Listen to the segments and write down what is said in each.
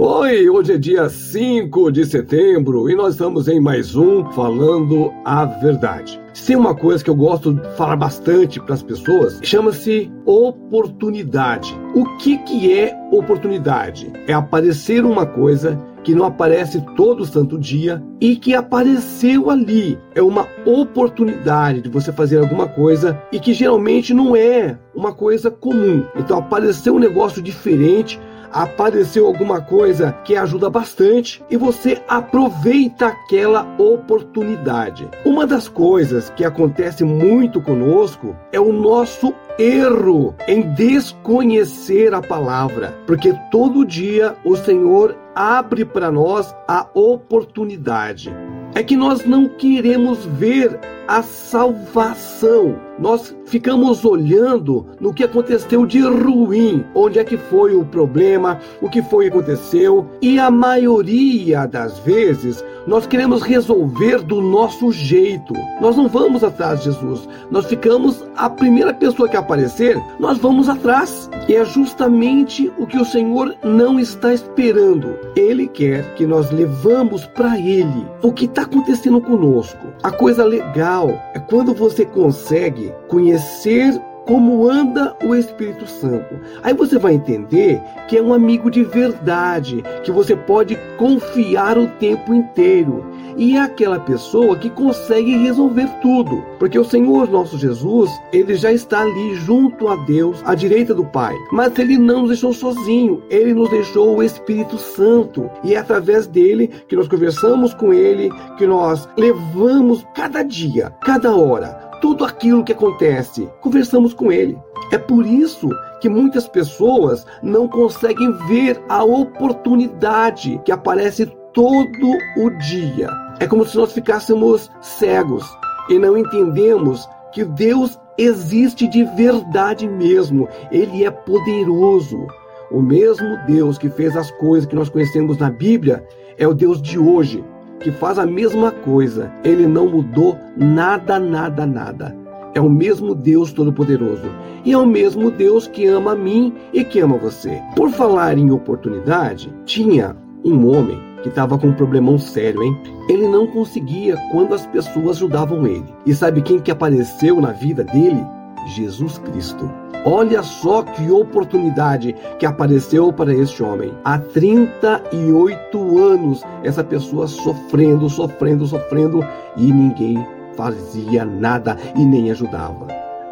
Oi, hoje é dia 5 de setembro e nós estamos em mais um Falando a Verdade. Tem uma coisa que eu gosto de falar bastante para as pessoas, chama-se oportunidade. O que, que é oportunidade? É aparecer uma coisa que não aparece todo santo dia e que apareceu ali. É uma oportunidade de você fazer alguma coisa e que geralmente não é uma coisa comum. Então apareceu um negócio diferente apareceu alguma coisa que ajuda bastante e você aproveita aquela oportunidade. Uma das coisas que acontece muito conosco é o nosso erro em desconhecer a palavra, porque todo dia o Senhor abre para nós a oportunidade. É que nós não queremos ver a salvação. Nós ficamos olhando no que aconteceu de ruim, onde é que foi o problema, o que foi que aconteceu, e a maioria das vezes nós queremos resolver do nosso jeito. Nós não vamos atrás de Jesus. Nós ficamos a primeira pessoa que aparecer, nós vamos atrás. E é justamente o que o Senhor não está esperando. Ele quer que nós levamos para ele o que está acontecendo conosco. A coisa legal é quando você consegue conhecer como anda o Espírito Santo. Aí você vai entender que é um amigo de verdade, que você pode confiar o tempo inteiro. E é aquela pessoa que consegue resolver tudo, porque o Senhor nosso Jesus, ele já está ali junto a Deus, à direita do Pai. Mas ele não nos deixou sozinho, ele nos deixou o Espírito Santo. E é através dele que nós conversamos com ele, que nós levamos cada dia, cada hora, tudo aquilo que acontece. Conversamos com ele. É por isso que muitas pessoas não conseguem ver a oportunidade que aparece todo o dia. É como se nós ficássemos cegos e não entendemos que Deus existe de verdade mesmo. Ele é poderoso. O mesmo Deus que fez as coisas que nós conhecemos na Bíblia é o Deus de hoje que faz a mesma coisa. Ele não mudou nada, nada, nada. É o mesmo Deus Todo-Poderoso. E é o mesmo Deus que ama a mim e que ama você. Por falar em oportunidade, tinha um homem que estava com um problemão sério, hein? Ele não conseguia quando as pessoas ajudavam ele. E sabe quem que apareceu na vida dele? Jesus Cristo. Olha só que oportunidade que apareceu para este homem. Há 38 anos, essa pessoa sofrendo, sofrendo, sofrendo e ninguém fazia nada e nem ajudava.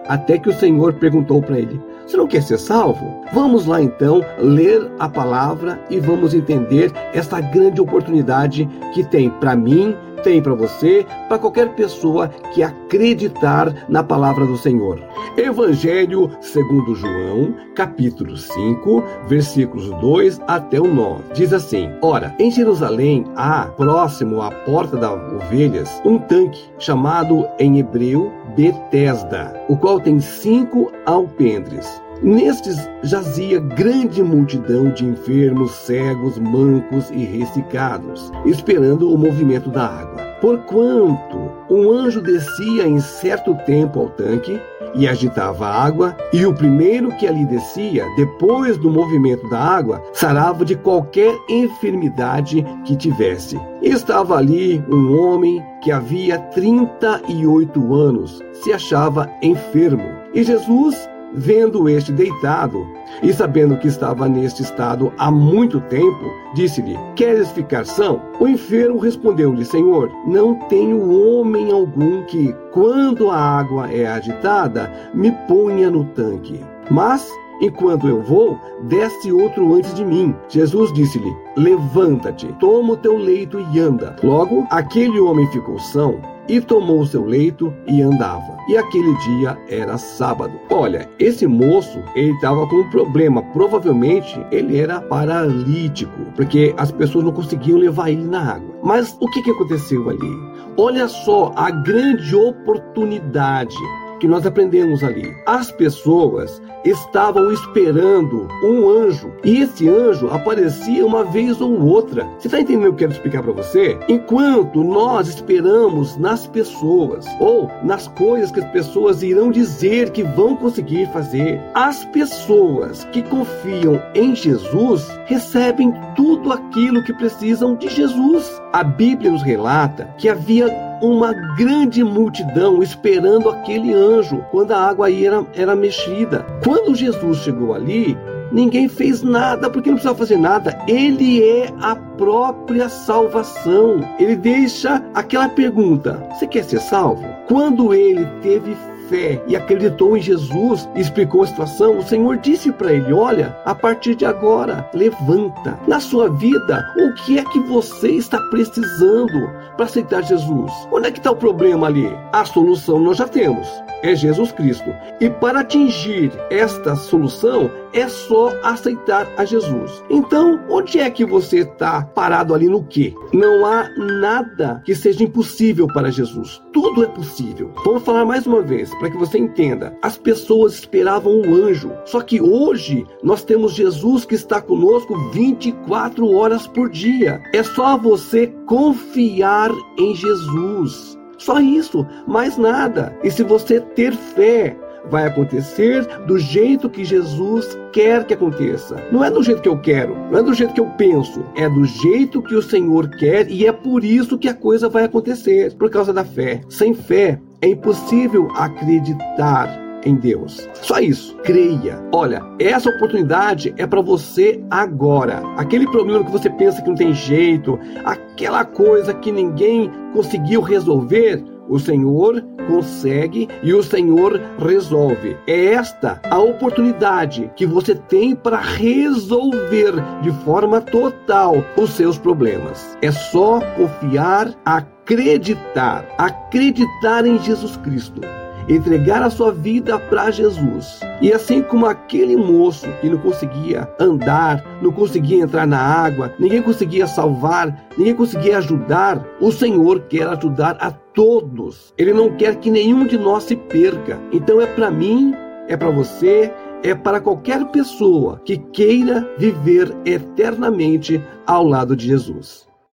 Até que o Senhor perguntou para ele: Você não quer ser salvo? Vamos lá então ler a palavra e vamos entender essa grande oportunidade que tem para mim tem para você, para qualquer pessoa que acreditar na palavra do Senhor. Evangelho segundo João, capítulo 5, versículos 2 até o 9. Diz assim: Ora, em Jerusalém há, próximo à porta das ovelhas, um tanque chamado em hebreu Betesda, o qual tem cinco alpendres. Nestes jazia grande multidão de enfermos, cegos, mancos e ressecados, esperando o movimento da água. Porquanto um anjo descia em certo tempo ao tanque e agitava a água, e o primeiro que ali descia, depois do movimento da água, sarava de qualquer enfermidade que tivesse. Estava ali um homem que havia 38 anos, se achava enfermo. E Jesus Vendo este deitado e sabendo que estava neste estado há muito tempo, disse-lhe: Queres ficar são? O enfermo respondeu-lhe: Senhor, não tenho homem algum que, quando a água é agitada, me ponha no tanque. Mas Enquanto eu vou, desce outro antes de mim. Jesus disse-lhe: Levanta-te, toma o teu leito e anda. Logo, aquele homem ficou são e tomou seu leito e andava. E aquele dia era sábado. Olha, esse moço, ele estava com um problema. Provavelmente ele era paralítico, porque as pessoas não conseguiam levar ele na água. Mas o que, que aconteceu ali? Olha só a grande oportunidade que nós aprendemos ali. As pessoas estavam esperando um anjo e esse anjo aparecia uma vez ou outra. Você está entendendo o que eu quero explicar para você? Enquanto nós esperamos nas pessoas ou nas coisas que as pessoas irão dizer que vão conseguir fazer, as pessoas que confiam em Jesus recebem tudo aquilo que precisam de Jesus. A Bíblia nos relata que havia uma grande multidão esperando aquele anjo quando a água era, era mexida. Quando Jesus chegou ali, ninguém fez nada porque não precisava fazer nada. Ele é a própria salvação. Ele deixa aquela pergunta: Você quer ser salvo? Quando ele teve fé e acreditou em Jesus e explicou a situação, o Senhor disse para ele: Olha, a partir de agora, levanta. Na sua vida, o que é que você está precisando para aceitar Jesus? Onde é que está o problema ali? A solução nós já temos é Jesus Cristo. E para atingir esta solução é só aceitar a Jesus. Então, onde é que você está parado ali no quê? Não há nada que seja impossível para Jesus. Tudo é possível. Vamos falar mais uma vez para que você entenda. As pessoas esperavam o anjo, só que hoje nós temos Jesus que está conosco 24 horas por dia. É só você confiar em Jesus. Só isso, mais nada. E se você ter fé, vai acontecer do jeito que Jesus quer que aconteça. Não é do jeito que eu quero, não é do jeito que eu penso, é do jeito que o Senhor quer e é por isso que a coisa vai acontecer, por causa da fé. Sem fé é impossível acreditar em Deus. Só isso. Creia. Olha, essa oportunidade é para você agora. Aquele problema que você pensa que não tem jeito, aquela coisa que ninguém conseguiu resolver, o Senhor consegue e o Senhor resolve. É esta a oportunidade que você tem para resolver de forma total os seus problemas. É só confiar, acreditar, acreditar em Jesus Cristo entregar a sua vida para Jesus. E assim como aquele moço que não conseguia andar, não conseguia entrar na água, ninguém conseguia salvar, ninguém conseguia ajudar, o Senhor quer ajudar a todos. Ele não quer que nenhum de nós se perca. Então é para mim, é para você, é para qualquer pessoa que queira viver eternamente ao lado de Jesus.